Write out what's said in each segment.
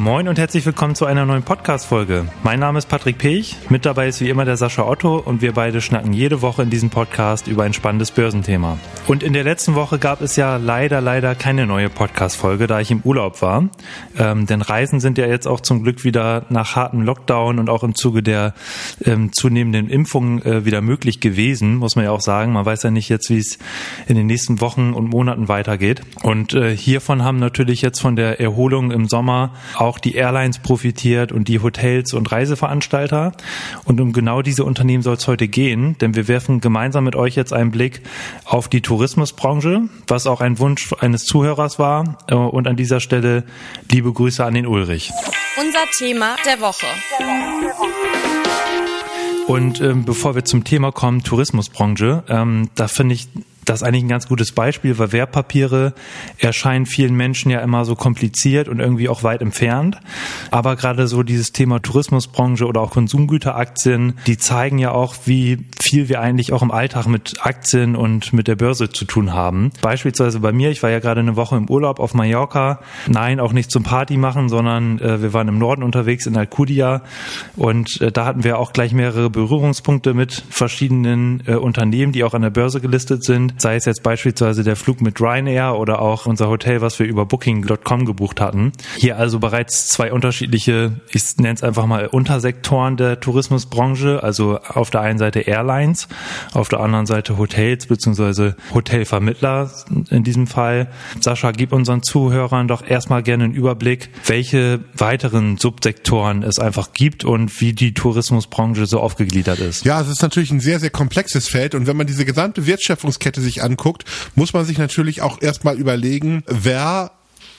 Moin und herzlich willkommen zu einer neuen Podcast-Folge. Mein Name ist Patrick Pech, mit dabei ist wie immer der Sascha Otto und wir beide schnacken jede Woche in diesem Podcast über ein spannendes Börsenthema. Und in der letzten Woche gab es ja leider, leider keine neue Podcast-Folge, da ich im Urlaub war. Ähm, denn Reisen sind ja jetzt auch zum Glück wieder nach hartem Lockdown und auch im Zuge der ähm, zunehmenden Impfungen äh, wieder möglich gewesen, muss man ja auch sagen. Man weiß ja nicht jetzt, wie es in den nächsten Wochen und Monaten weitergeht. Und äh, hiervon haben natürlich jetzt von der Erholung im Sommer auch die Airlines profitiert und die Hotels und Reiseveranstalter. Und um genau diese Unternehmen soll es heute gehen, denn wir werfen gemeinsam mit euch jetzt einen Blick auf die Tourismusbranche, was auch ein Wunsch eines Zuhörers war. Äh, und an dieser Stelle liebe Grüße an den Ulrich. Unser Thema der Woche. Und ähm, bevor wir zum Thema kommen, Tourismusbranche, ähm, da finde ich das ist eigentlich ein ganz gutes Beispiel, weil Wertpapiere erscheinen vielen Menschen ja immer so kompliziert und irgendwie auch weit entfernt. Aber gerade so dieses Thema Tourismusbranche oder auch Konsumgüteraktien, die zeigen ja auch, wie viel wir eigentlich auch im Alltag mit Aktien und mit der Börse zu tun haben. Beispielsweise bei mir, ich war ja gerade eine Woche im Urlaub auf Mallorca. Nein, auch nicht zum Party machen, sondern äh, wir waren im Norden unterwegs in Alcudia und äh, da hatten wir auch gleich mehrere Berührungspunkte mit verschiedenen äh, Unternehmen, die auch an der Börse gelistet sind sei es jetzt beispielsweise der Flug mit Ryanair oder auch unser Hotel, was wir über Booking.com gebucht hatten. Hier also bereits zwei unterschiedliche, ich nenne es einfach mal Untersektoren der Tourismusbranche, also auf der einen Seite Airlines, auf der anderen Seite Hotels bzw. Hotelvermittler in diesem Fall. Sascha, gib unseren Zuhörern doch erstmal gerne einen Überblick, welche weiteren Subsektoren es einfach gibt und wie die Tourismusbranche so aufgegliedert ist. Ja, es ist natürlich ein sehr, sehr komplexes Feld und wenn man diese gesamte Wertschöpfungskette sich anguckt, muss man sich natürlich auch erstmal überlegen, wer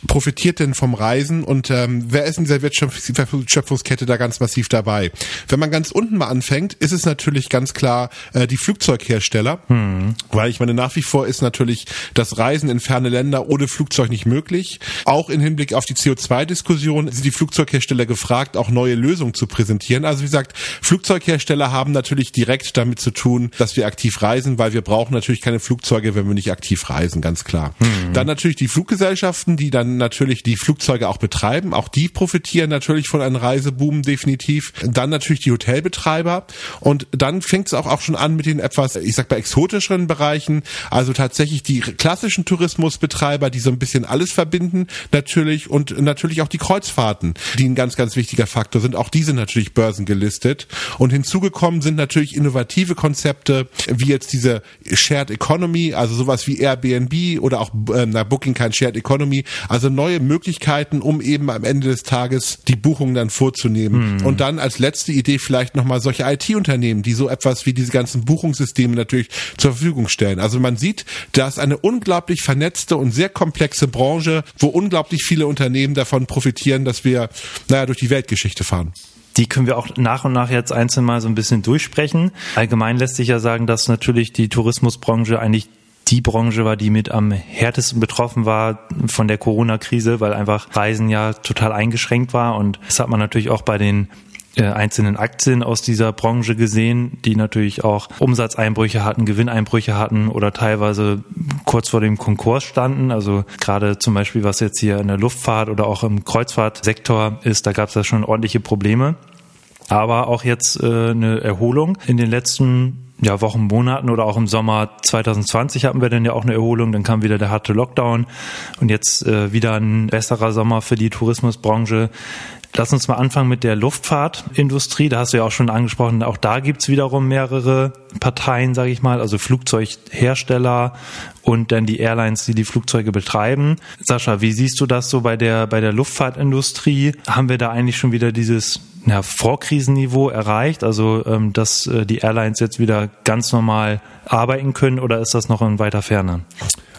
profitiert denn vom Reisen und ähm, wer ist in dieser Wertschöpfungskette da ganz massiv dabei? Wenn man ganz unten mal anfängt, ist es natürlich ganz klar äh, die Flugzeughersteller, hm. weil ich meine, nach wie vor ist natürlich das Reisen in ferne Länder ohne Flugzeug nicht möglich. Auch im Hinblick auf die CO2-Diskussion sind die Flugzeughersteller gefragt, auch neue Lösungen zu präsentieren. Also wie gesagt, Flugzeughersteller haben natürlich direkt damit zu tun, dass wir aktiv reisen, weil wir brauchen natürlich keine Flugzeuge, wenn wir nicht aktiv reisen, ganz klar. Hm. Dann natürlich die Fluggesellschaften, die dann natürlich die Flugzeuge auch betreiben. Auch die profitieren natürlich von einem Reiseboom definitiv. Dann natürlich die Hotelbetreiber. Und dann fängt es auch, auch schon an mit den etwas, ich sag mal, exotischeren Bereichen. Also tatsächlich die klassischen Tourismusbetreiber, die so ein bisschen alles verbinden, natürlich. Und natürlich auch die Kreuzfahrten, die ein ganz, ganz wichtiger Faktor sind. Auch die sind natürlich börsengelistet. Und hinzugekommen sind natürlich innovative Konzepte, wie jetzt diese Shared Economy, also sowas wie Airbnb oder auch äh, na, Booking kein Shared Economy, also neue Möglichkeiten, um eben am Ende des Tages die Buchungen dann vorzunehmen. Mhm. Und dann als letzte Idee vielleicht nochmal solche IT-Unternehmen, die so etwas wie diese ganzen Buchungssysteme natürlich zur Verfügung stellen. Also man sieht, da ist eine unglaublich vernetzte und sehr komplexe Branche, wo unglaublich viele Unternehmen davon profitieren, dass wir, naja, durch die Weltgeschichte fahren. Die können wir auch nach und nach jetzt einzeln mal so ein bisschen durchsprechen. Allgemein lässt sich ja sagen, dass natürlich die Tourismusbranche eigentlich die Branche war, die mit am härtesten betroffen war von der Corona-Krise, weil einfach Reisen ja total eingeschränkt war. Und das hat man natürlich auch bei den äh, einzelnen Aktien aus dieser Branche gesehen, die natürlich auch Umsatzeinbrüche hatten, Gewinneinbrüche hatten oder teilweise kurz vor dem Konkurs standen. Also gerade zum Beispiel, was jetzt hier in der Luftfahrt oder auch im Kreuzfahrtsektor ist, da gab es ja schon ordentliche Probleme. Aber auch jetzt äh, eine Erholung in den letzten ja, Wochen, Monaten oder auch im Sommer 2020 hatten wir dann ja auch eine Erholung, dann kam wieder der harte Lockdown und jetzt äh, wieder ein besserer Sommer für die Tourismusbranche. Lass uns mal anfangen mit der Luftfahrtindustrie. Da hast du ja auch schon angesprochen, auch da gibt's wiederum mehrere Parteien, sage ich mal, also Flugzeughersteller und dann die Airlines, die die Flugzeuge betreiben. Sascha, wie siehst du das so bei der, bei der Luftfahrtindustrie? Haben wir da eigentlich schon wieder dieses ja, Vorkrisenniveau erreicht, also ähm, dass äh, die Airlines jetzt wieder ganz normal arbeiten können oder ist das noch in weiter Ferne?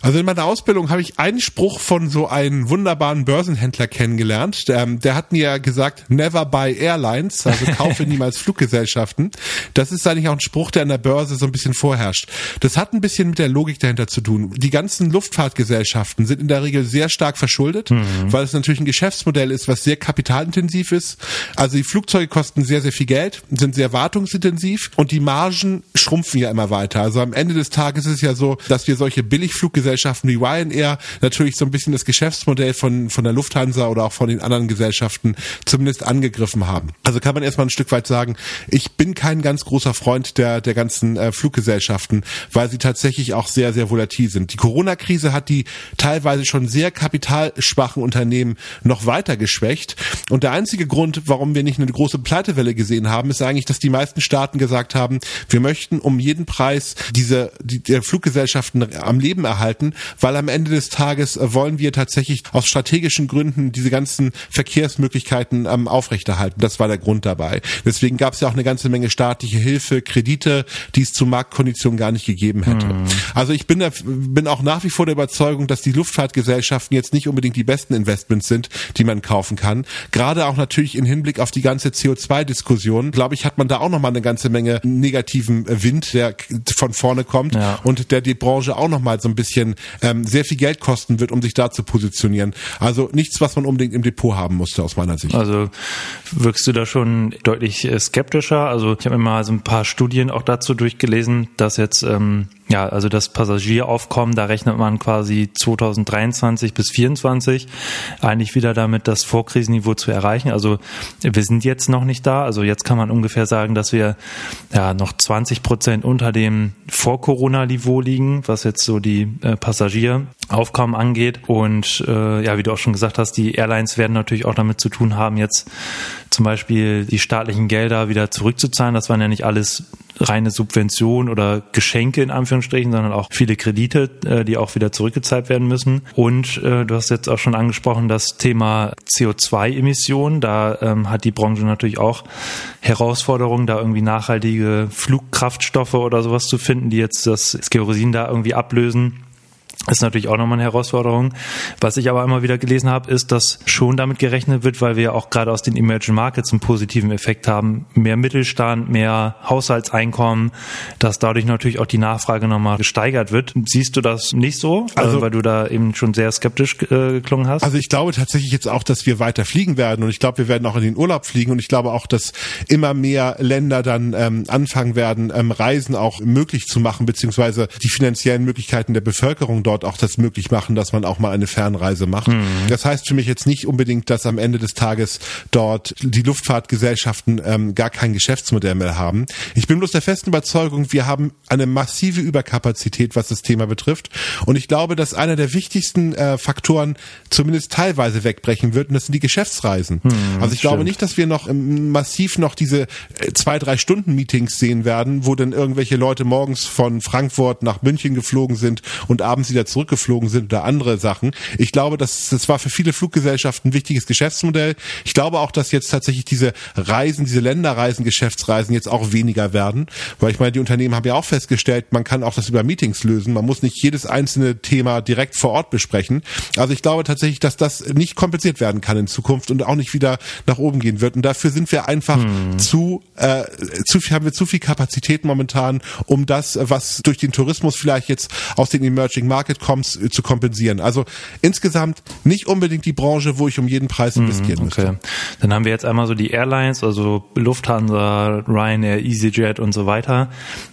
Also in meiner Ausbildung habe ich einen Spruch von so einem wunderbaren Börsenhändler kennengelernt. Der, der hat mir gesagt, never buy Airlines, also kaufe niemals Fluggesellschaften. Das ist eigentlich auch ein Spruch, der an der Börse so ein bisschen vorherrscht. Das hat ein bisschen mit der Logik dahinter zu tun. Die ganzen Luftfahrtgesellschaften sind in der Regel sehr stark verschuldet, mhm. weil es natürlich ein Geschäftsmodell ist, was sehr kapitalintensiv ist. Also die Flugzeuge kosten sehr, sehr viel Geld, sind sehr wartungsintensiv und die Margen schrumpfen ja immer weiter. Also am Ende des Tages ist es ja so, dass wir solche Billigfluggesellschaften Fluggesellschaften wie Ryanair natürlich so ein bisschen das Geschäftsmodell von, von der Lufthansa oder auch von den anderen Gesellschaften zumindest angegriffen haben. Also kann man erstmal ein Stück weit sagen, ich bin kein ganz großer Freund der, der ganzen äh, Fluggesellschaften, weil sie tatsächlich auch sehr, sehr volatil sind. Die Corona-Krise hat die teilweise schon sehr kapitalschwachen Unternehmen noch weiter geschwächt. Und der einzige Grund, warum wir nicht eine große Pleitewelle gesehen haben, ist eigentlich, dass die meisten Staaten gesagt haben, wir möchten um jeden Preis diese die, die Fluggesellschaften am Leben erhalten, weil am Ende des Tages wollen wir tatsächlich aus strategischen Gründen diese ganzen Verkehrsmöglichkeiten ähm, aufrechterhalten. Das war der Grund dabei. Deswegen gab es ja auch eine ganze Menge staatliche Hilfe, Kredite, die es zu Marktkonditionen gar nicht gegeben hätte. Mhm. Also ich bin, da, bin auch nach wie vor der Überzeugung, dass die Luftfahrtgesellschaften jetzt nicht unbedingt die besten Investments sind, die man kaufen kann. Gerade auch natürlich im Hinblick auf die ganze CO2-Diskussion, glaube ich, hat man da auch nochmal eine ganze Menge negativen Wind, der von vorne kommt ja. und der die Branche auch nochmal so ein bisschen ähm, sehr viel Geld kosten wird, um sich da zu positionieren. Also nichts, was man unbedingt im Depot haben musste aus meiner Sicht. Also wirkst du da schon deutlich skeptischer? Also ich habe mir mal so ein paar Studien auch dazu durchgelesen, dass jetzt ähm, ja, also das Passagieraufkommen, da rechnet man quasi 2023 bis 2024 eigentlich wieder damit, das Vorkrisenniveau zu erreichen. Also wir sind jetzt noch nicht da. Also jetzt kann man ungefähr sagen, dass wir ja noch 20 Prozent unter dem Vor-Corona-Niveau liegen, was jetzt so die äh, Passagieraufkommen angeht. Und äh, ja, wie du auch schon gesagt hast, die Airlines werden natürlich auch damit zu tun haben, jetzt zum Beispiel die staatlichen Gelder wieder zurückzuzahlen. Das waren ja nicht alles reine Subvention oder Geschenke in Anführungsstrichen, sondern auch viele Kredite, äh, die auch wieder zurückgezahlt werden müssen. Und äh, du hast jetzt auch schon angesprochen, das Thema CO2-Emissionen. Da ähm, hat die Branche natürlich auch Herausforderungen, da irgendwie nachhaltige Flugkraftstoffe oder sowas zu finden, die jetzt das Kerosin da irgendwie ablösen ist natürlich auch nochmal eine Herausforderung. Was ich aber immer wieder gelesen habe, ist, dass schon damit gerechnet wird, weil wir ja auch gerade aus den Emerging Markets einen positiven Effekt haben. Mehr Mittelstand, mehr Haushaltseinkommen, dass dadurch natürlich auch die Nachfrage nochmal gesteigert wird. Siehst du das nicht so? Also, weil du da eben schon sehr skeptisch äh, geklungen hast? Also ich glaube tatsächlich jetzt auch, dass wir weiter fliegen werden und ich glaube, wir werden auch in den Urlaub fliegen und ich glaube auch, dass immer mehr Länder dann ähm, anfangen werden, ähm, Reisen auch möglich zu machen, beziehungsweise die finanziellen Möglichkeiten der Bevölkerung dort dort auch das möglich machen, dass man auch mal eine Fernreise macht. Mhm. Das heißt für mich jetzt nicht unbedingt, dass am Ende des Tages dort die Luftfahrtgesellschaften ähm, gar kein Geschäftsmodell mehr haben. Ich bin bloß der festen Überzeugung, wir haben eine massive Überkapazität, was das Thema betrifft. Und ich glaube, dass einer der wichtigsten äh, Faktoren zumindest teilweise wegbrechen wird, und das sind die Geschäftsreisen. Mhm, also ich stimmt. glaube nicht, dass wir noch ähm, massiv noch diese äh, zwei, drei Stunden Meetings sehen werden, wo dann irgendwelche Leute morgens von Frankfurt nach München geflogen sind und abends wieder wieder zurückgeflogen sind oder andere Sachen. Ich glaube, das, das war für viele Fluggesellschaften ein wichtiges Geschäftsmodell. Ich glaube auch, dass jetzt tatsächlich diese Reisen, diese Länderreisen, Geschäftsreisen jetzt auch weniger werden, weil ich meine, die Unternehmen haben ja auch festgestellt, man kann auch das über Meetings lösen. Man muss nicht jedes einzelne Thema direkt vor Ort besprechen. Also ich glaube tatsächlich, dass das nicht kompensiert werden kann in Zukunft und auch nicht wieder nach oben gehen wird. Und dafür sind wir einfach hm. zu, äh, zu viel, haben wir zu viel Kapazität momentan, um das, was durch den Tourismus vielleicht jetzt aus den Emerging Markets Market Comms äh, zu kompensieren. Also insgesamt nicht unbedingt die Branche, wo ich um jeden Preis mhm, investieren mm, okay. müsste. Dann haben wir jetzt einmal so die Airlines, also Lufthansa, Ryanair, EasyJet und so weiter,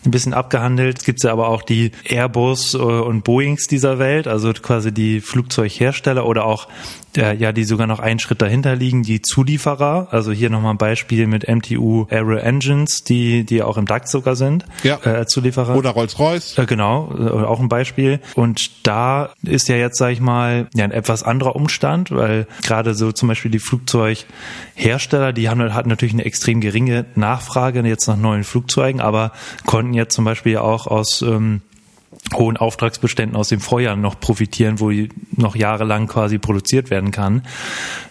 ein bisschen abgehandelt. Es gibt ja aber auch die Airbus äh, und Boeings dieser Welt, also quasi die Flugzeughersteller oder auch der, ja, die sogar noch einen Schritt dahinter liegen, die Zulieferer. Also hier nochmal ein Beispiel mit MTU Aero Engines, die, die auch im DAX sogar sind. Ja. Äh, Zulieferer. Oder Rolls-Royce. Äh, genau, äh, auch ein Beispiel. Und da ist ja jetzt, sage ich mal, ja, ein etwas anderer Umstand, weil gerade so zum Beispiel die Flugzeughersteller, die haben hatten natürlich eine extrem geringe Nachfrage jetzt nach neuen Flugzeugen, aber konnten jetzt zum Beispiel auch aus ähm, hohen Auftragsbeständen aus dem Vorjahr noch profitieren, wo noch jahrelang quasi produziert werden kann.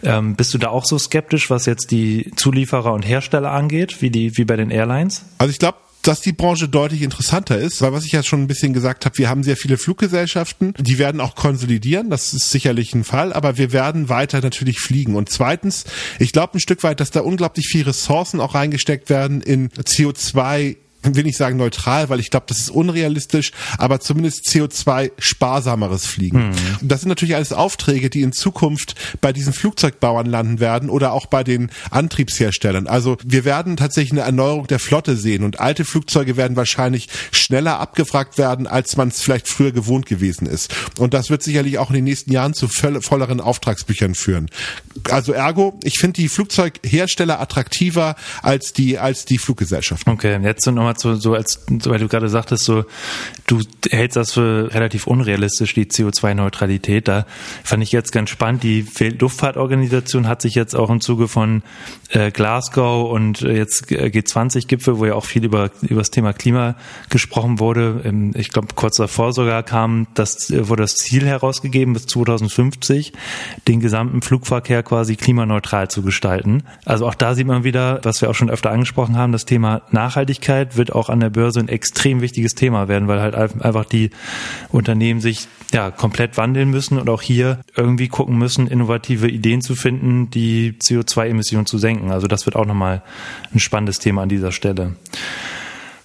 Ähm, bist du da auch so skeptisch, was jetzt die Zulieferer und Hersteller angeht, wie die wie bei den Airlines? Also ich glaube, dass die Branche deutlich interessanter ist, weil was ich ja schon ein bisschen gesagt habe, wir haben sehr viele Fluggesellschaften, die werden auch konsolidieren, das ist sicherlich ein Fall, aber wir werden weiter natürlich fliegen. Und zweitens, ich glaube ein Stück weit, dass da unglaublich viele Ressourcen auch reingesteckt werden in CO2 will nicht sagen neutral, weil ich glaube, das ist unrealistisch, aber zumindest CO2-sparsameres Fliegen. Mhm. Das sind natürlich alles Aufträge, die in Zukunft bei diesen Flugzeugbauern landen werden oder auch bei den Antriebsherstellern. Also wir werden tatsächlich eine Erneuerung der Flotte sehen und alte Flugzeuge werden wahrscheinlich schneller abgefragt werden, als man es vielleicht früher gewohnt gewesen ist. Und das wird sicherlich auch in den nächsten Jahren zu volleren Auftragsbüchern führen. Also ergo, ich finde die Flugzeughersteller attraktiver als die als die Fluggesellschaften. Okay, jetzt nochmal so, so als, weil du gerade sagtest, so du hältst das für relativ unrealistisch, die CO2-Neutralität. Da fand ich jetzt ganz spannend. Die Weltluftfahrtorganisation hat sich jetzt auch im Zuge von äh, Glasgow und äh, jetzt G20-Gipfel, wo ja auch viel über, über das Thema Klima gesprochen wurde. Ich glaube, kurz davor sogar kam das, äh, wurde das Ziel herausgegeben, bis 2050 den gesamten Flugverkehr quasi klimaneutral zu gestalten. Also auch da sieht man wieder, was wir auch schon öfter angesprochen haben, das Thema Nachhaltigkeit wird auch an der Börse ein extrem wichtiges Thema werden, weil halt einfach die Unternehmen sich ja komplett wandeln müssen und auch hier irgendwie gucken müssen, innovative Ideen zu finden, die CO2-Emissionen zu senken. Also das wird auch nochmal ein spannendes Thema an dieser Stelle.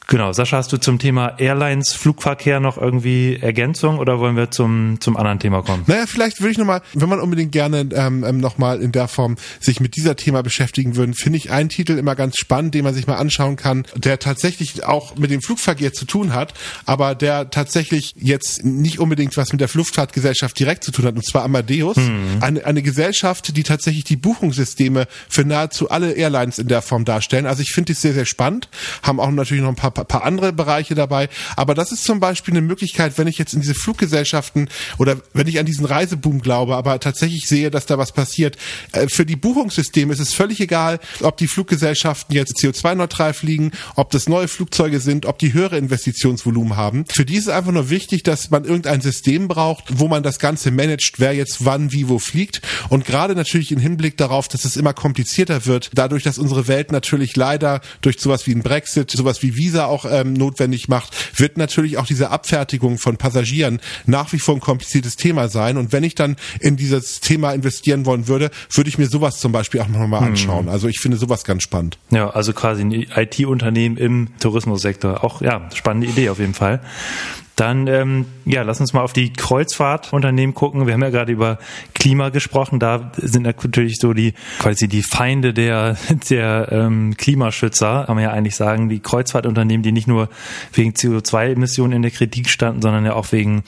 Genau, Sascha, hast du zum Thema Airlines, Flugverkehr noch irgendwie Ergänzung oder wollen wir zum, zum anderen Thema kommen? Naja, vielleicht würde ich nochmal, wenn man unbedingt gerne ähm, ähm nochmal in der Form sich mit dieser Thema beschäftigen würde, finde ich einen Titel immer ganz spannend, den man sich mal anschauen kann, der tatsächlich auch mit dem Flugverkehr zu tun hat, aber der tatsächlich jetzt nicht unbedingt was mit der Luftfahrtgesellschaft direkt zu tun hat, und zwar Amadeus, mhm. eine, eine Gesellschaft, die tatsächlich die Buchungssysteme für nahezu alle Airlines in der Form darstellen. Also ich finde es sehr, sehr spannend, haben auch natürlich noch ein paar paar, andere Bereiche dabei. Aber das ist zum Beispiel eine Möglichkeit, wenn ich jetzt in diese Fluggesellschaften oder wenn ich an diesen Reiseboom glaube, aber tatsächlich sehe, dass da was passiert. Äh, für die Buchungssysteme ist es völlig egal, ob die Fluggesellschaften jetzt CO2-neutral fliegen, ob das neue Flugzeuge sind, ob die höhere Investitionsvolumen haben. Für die ist es einfach nur wichtig, dass man irgendein System braucht, wo man das Ganze managt, wer jetzt wann, wie, wo fliegt. Und gerade natürlich im Hinblick darauf, dass es immer komplizierter wird, dadurch, dass unsere Welt natürlich leider durch sowas wie ein Brexit, sowas wie Visa Auch ähm, notwendig macht, wird natürlich auch diese Abfertigung von Passagieren nach wie vor ein kompliziertes Thema sein. Und wenn ich dann in dieses Thema investieren wollen würde, würde ich mir sowas zum Beispiel auch nochmal hm. anschauen. Also ich finde sowas ganz spannend. Ja, also quasi ein IT-Unternehmen im Tourismussektor. Auch ja, spannende Idee auf jeden Fall. Dann, ähm, ja, lass uns mal auf die Kreuzfahrtunternehmen gucken. Wir haben ja gerade über Klima gesprochen. Da sind natürlich so die, quasi die Feinde der, der ähm, Klimaschützer, kann man ja eigentlich sagen, die Kreuzfahrtunternehmen, die nicht nur wegen CO2-Emissionen in der Kritik standen, sondern ja auch wegen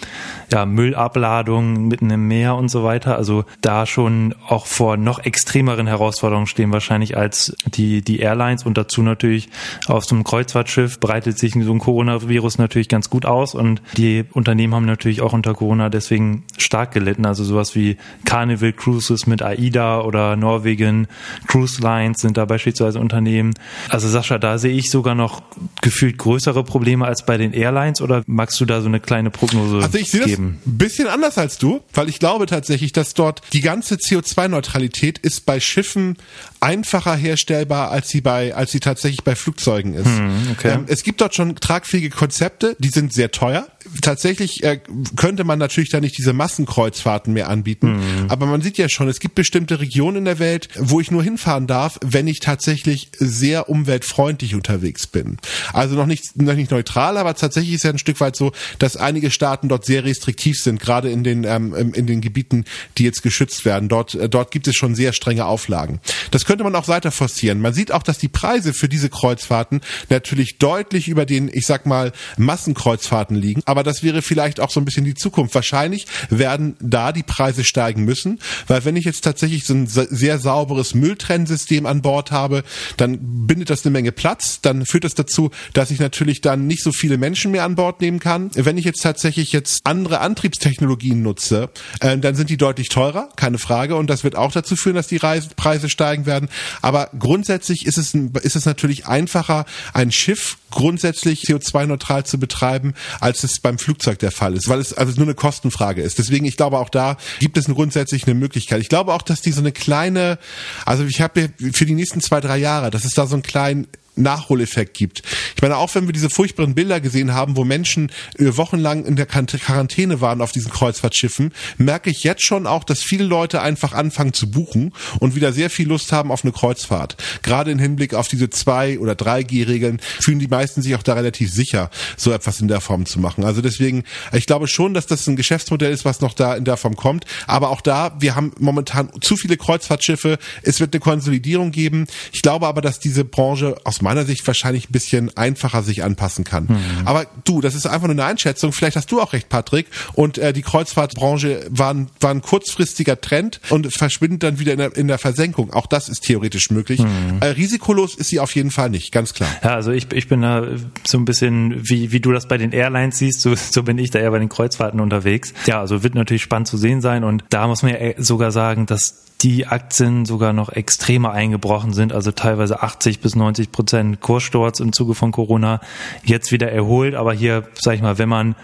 ja, Müllabladung mitten im Meer und so weiter. Also da schon auch vor noch extremeren Herausforderungen stehen wahrscheinlich als die, die Airlines und dazu natürlich auf so einem Kreuzfahrtschiff breitet sich so ein Coronavirus natürlich ganz gut aus und und die Unternehmen haben natürlich auch unter Corona deswegen stark gelitten. Also sowas wie Carnival Cruises mit AIDA oder Norwegen Cruise Lines sind da beispielsweise Unternehmen. Also Sascha, da sehe ich sogar noch gefühlt größere Probleme als bei den Airlines oder magst du da so eine kleine Prognose also ich sehe geben? Das ein bisschen anders als du, weil ich glaube tatsächlich, dass dort die ganze CO2-Neutralität ist bei Schiffen einfacher herstellbar, als sie bei, als sie tatsächlich bei Flugzeugen ist. Hm, okay. ähm, es gibt dort schon tragfähige Konzepte, die sind sehr teuer. Tatsächlich äh, könnte man natürlich da nicht diese Massenkreuzfahrten mehr anbieten, hm. aber man sieht ja schon, es gibt bestimmte Regionen in der Welt, wo ich nur hinfahren darf, wenn ich tatsächlich sehr umweltfreundlich unterwegs bin. Also noch nicht, noch nicht neutral, aber tatsächlich ist ja ein Stück weit so, dass einige Staaten dort sehr restriktiv sind, gerade in den, ähm, in den Gebieten, die jetzt geschützt werden. Dort, äh, dort gibt es schon sehr strenge Auflagen. Das könnte man auch weiter forcieren. Man sieht auch, dass die Preise für diese Kreuzfahrten natürlich deutlich über den, ich sag mal, Massenkreuzfahrten liegen. Aber das wäre vielleicht auch so ein bisschen die Zukunft. Wahrscheinlich werden da die Preise steigen müssen, weil wenn ich jetzt tatsächlich so ein sehr sauberes Mülltrennsystem an Bord habe, dann bindet das eine Menge Platz. Dann führt das dazu, dass ich natürlich dann nicht so viele Menschen mehr an Bord nehmen kann. Wenn ich jetzt tatsächlich jetzt andere Antriebstechnologien nutze, äh, dann sind die deutlich teurer, keine Frage. Und das wird auch dazu führen, dass die Preise steigen werden werden. Aber grundsätzlich ist es, ist es natürlich einfacher, ein Schiff grundsätzlich CO2-neutral zu betreiben, als es beim Flugzeug der Fall ist, weil es also nur eine Kostenfrage ist. Deswegen, ich glaube, auch da gibt es grundsätzlich eine Möglichkeit. Ich glaube auch, dass die so eine kleine, also ich habe für die nächsten zwei, drei Jahre, dass es da so einen kleinen Nachholeffekt gibt. Ich meine, auch wenn wir diese furchtbaren Bilder gesehen haben, wo Menschen äh, wochenlang in der Quarantäne waren auf diesen Kreuzfahrtschiffen, merke ich jetzt schon auch, dass viele Leute einfach anfangen zu buchen und wieder sehr viel Lust haben auf eine Kreuzfahrt. Gerade im Hinblick auf diese zwei oder drei G-Regeln fühlen die meisten sich auch da relativ sicher, so etwas in der Form zu machen. Also deswegen, ich glaube schon, dass das ein Geschäftsmodell ist, was noch da in der Form kommt. Aber auch da, wir haben momentan zu viele Kreuzfahrtschiffe. Es wird eine Konsolidierung geben. Ich glaube aber, dass diese Branche aus meiner Sicht wahrscheinlich ein bisschen einfacher sich anpassen kann. Mhm. Aber du, das ist einfach nur eine Einschätzung. Vielleicht hast du auch recht, Patrick. Und äh, die Kreuzfahrtbranche war ein, war ein kurzfristiger Trend und verschwindet dann wieder in der, in der Versenkung. Auch das ist theoretisch möglich. Mhm. Äh, risikolos ist sie auf jeden Fall nicht, ganz klar. Ja, also ich, ich bin da so ein bisschen, wie, wie du das bei den Airlines siehst, so, so bin ich da eher bei den Kreuzfahrten unterwegs. Ja, also wird natürlich spannend zu sehen sein und da muss man ja sogar sagen, dass die Aktien sogar noch extremer eingebrochen sind, also teilweise 80 bis 90 Prozent Kurssturz im Zuge von Corona, jetzt wieder erholt. Aber hier, sag ich mal, wenn man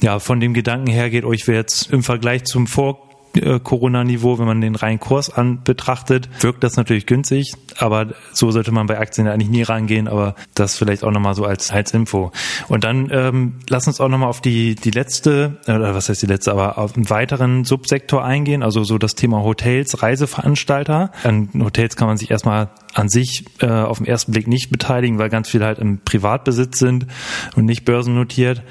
ja von dem Gedanken hergeht, oh, ich jetzt im Vergleich zum Vor Corona-Niveau, wenn man den reinen Kurs an betrachtet, wirkt das natürlich günstig, aber so sollte man bei Aktien eigentlich nie rangehen, aber das vielleicht auch nochmal so als, als Info. Und dann ähm, lass uns auch nochmal auf die, die letzte, äh, oder was heißt die letzte, aber auf einen weiteren Subsektor eingehen, also so das Thema Hotels, Reiseveranstalter. An Hotels kann man sich erstmal an sich äh, auf den ersten Blick nicht beteiligen, weil ganz viele halt im Privatbesitz sind und nicht börsennotiert.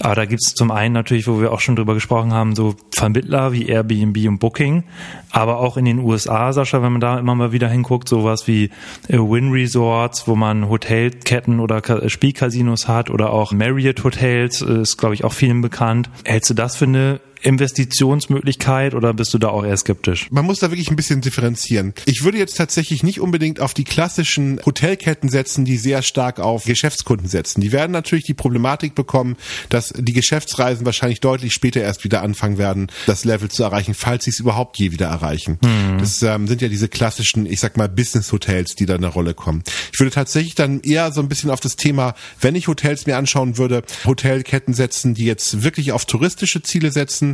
Aber da gibt es zum einen natürlich, wo wir auch schon drüber gesprochen haben, so Vermittler wie Airbnb und Booking, aber auch in den USA, Sascha, wenn man da immer mal wieder hinguckt, sowas wie äh, Win Resorts, wo man Hotelketten oder Spielcasinos hat oder auch Marriott Hotels, äh, ist glaube ich auch vielen bekannt. Hältst du das für eine Investitionsmöglichkeit oder bist du da auch eher skeptisch? Man muss da wirklich ein bisschen differenzieren. Ich würde jetzt tatsächlich nicht unbedingt auf die klassischen Hotelketten setzen, die sehr stark auf Geschäftskunden setzen. Die werden natürlich die Problematik bekommen, dass die Geschäftsreisen wahrscheinlich deutlich später erst wieder anfangen werden, das Level zu erreichen, falls sie es überhaupt je wieder erreichen. Hm. Das ähm, sind ja diese klassischen, ich sag mal, Business-Hotels, die da eine Rolle kommen. Ich würde tatsächlich dann eher so ein bisschen auf das Thema, wenn ich Hotels mir anschauen würde, Hotelketten setzen, die jetzt wirklich auf touristische Ziele setzen,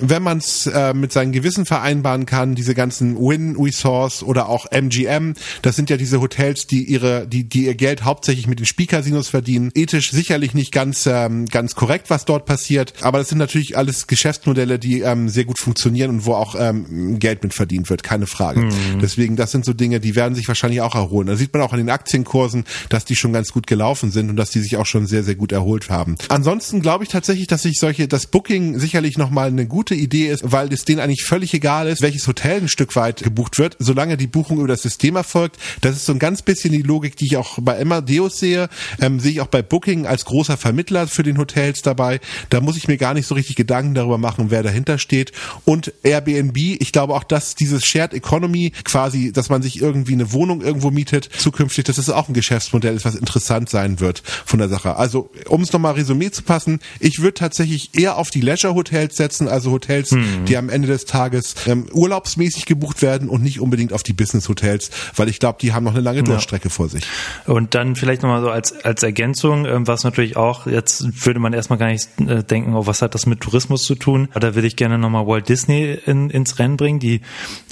wenn man es äh, mit seinem Gewissen vereinbaren kann, diese ganzen Win Resource oder auch MGM, das sind ja diese Hotels, die ihre, die, die ihr Geld hauptsächlich mit den Spielcasinos verdienen. Ethisch sicherlich nicht ganz, ähm, ganz korrekt, was dort passiert, aber das sind natürlich alles Geschäftsmodelle, die ähm, sehr gut funktionieren und wo auch ähm, Geld mit verdient wird, keine Frage. Mhm. Deswegen, das sind so Dinge, die werden sich wahrscheinlich auch erholen. Da sieht man auch an den Aktienkursen, dass die schon ganz gut gelaufen sind und dass die sich auch schon sehr, sehr gut erholt haben. Ansonsten glaube ich tatsächlich, dass sich solche, das Booking sicherlich nochmal eine gute Idee ist, weil es denen eigentlich völlig egal ist, welches Hotel ein Stück weit gebucht wird, solange die Buchung über das System erfolgt. Das ist so ein ganz bisschen die Logik, die ich auch bei Amadeus sehe, ähm, sehe ich auch bei Booking als großer Vermittler für den Hotels dabei. Da muss ich mir gar nicht so richtig Gedanken darüber machen, wer dahinter steht. Und Airbnb, ich glaube auch, dass dieses Shared Economy quasi, dass man sich irgendwie eine Wohnung irgendwo mietet, zukünftig, dass das auch ein Geschäftsmodell ist, was interessant sein wird von der Sache. Also, um es nochmal Resümee zu passen, ich würde tatsächlich eher auf die Leisure Hotels setzen, also Hotels, hm. die am Ende des Tages ähm, urlaubsmäßig gebucht werden und nicht unbedingt auf die Business Hotels, weil ich glaube, die haben noch eine lange Durchstrecke ja. vor sich. Und dann vielleicht nochmal so als, als Ergänzung, ähm, was natürlich auch, jetzt würde man erstmal gar nicht äh, denken, oh, was hat das mit Tourismus zu tun? Da würde ich gerne nochmal Walt Disney in, ins Rennen bringen, die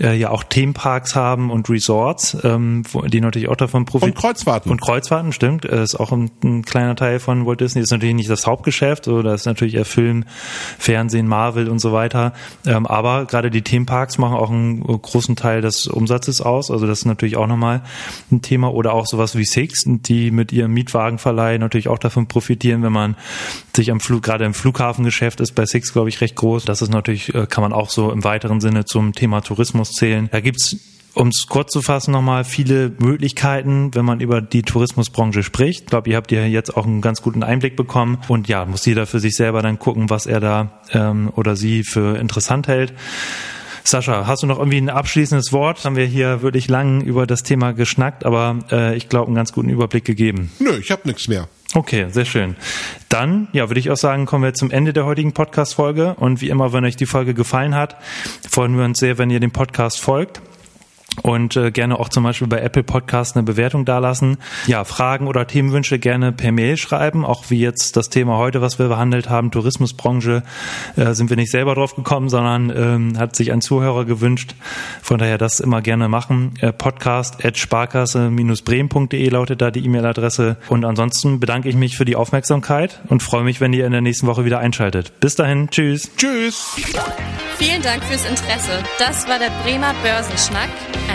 äh, ja auch Themenparks haben und Resorts, ähm, die natürlich auch davon profitieren. Und Kreuzfahrten. Und Kreuzfahrten, stimmt. Äh, ist auch ein, ein kleiner Teil von Walt Disney. Ist natürlich nicht das Hauptgeschäft, so, das ist natürlich Film, Fernsehen, Marvel und so weiter. Ähm, aber gerade die Themenparks machen auch einen großen Teil des Umsatzes aus. Also das ist natürlich auch nochmal ein Thema. Oder auch sowas wie Six, die mit ihrem Mietwagenverleih natürlich auch davon profitieren, wenn man sich am Flug, gerade im Flughafengeschäft ist bei Six, glaube ich, recht groß. Das ist natürlich, äh, kann man auch so im weiteren Sinne zum Thema Tourismus zählen. Da gibt's um es kurz zu fassen nochmal, viele Möglichkeiten, wenn man über die Tourismusbranche spricht. Ich glaube, ihr habt ja jetzt auch einen ganz guten Einblick bekommen. Und ja, muss jeder für sich selber dann gucken, was er da ähm, oder sie für interessant hält. Sascha, hast du noch irgendwie ein abschließendes Wort? Haben wir hier wirklich lang über das Thema geschnackt, aber äh, ich glaube, einen ganz guten Überblick gegeben. Nö, ich habe nichts mehr. Okay, sehr schön. Dann, ja, würde ich auch sagen, kommen wir zum Ende der heutigen Podcast-Folge. Und wie immer, wenn euch die Folge gefallen hat, freuen wir uns sehr, wenn ihr dem Podcast folgt und äh, gerne auch zum Beispiel bei Apple Podcast eine Bewertung dalassen. Ja, Fragen oder Themenwünsche gerne per Mail schreiben, auch wie jetzt das Thema heute, was wir behandelt haben, Tourismusbranche, äh, sind wir nicht selber drauf gekommen, sondern ähm, hat sich ein Zuhörer gewünscht. Von daher das immer gerne machen. Äh, Podcast at sparkasse-bremen.de lautet da die E-Mail-Adresse. Und ansonsten bedanke ich mich für die Aufmerksamkeit und freue mich, wenn ihr in der nächsten Woche wieder einschaltet. Bis dahin, tschüss. Tschüss. Vielen Dank fürs Interesse. Das war der Bremer Börsenschnack,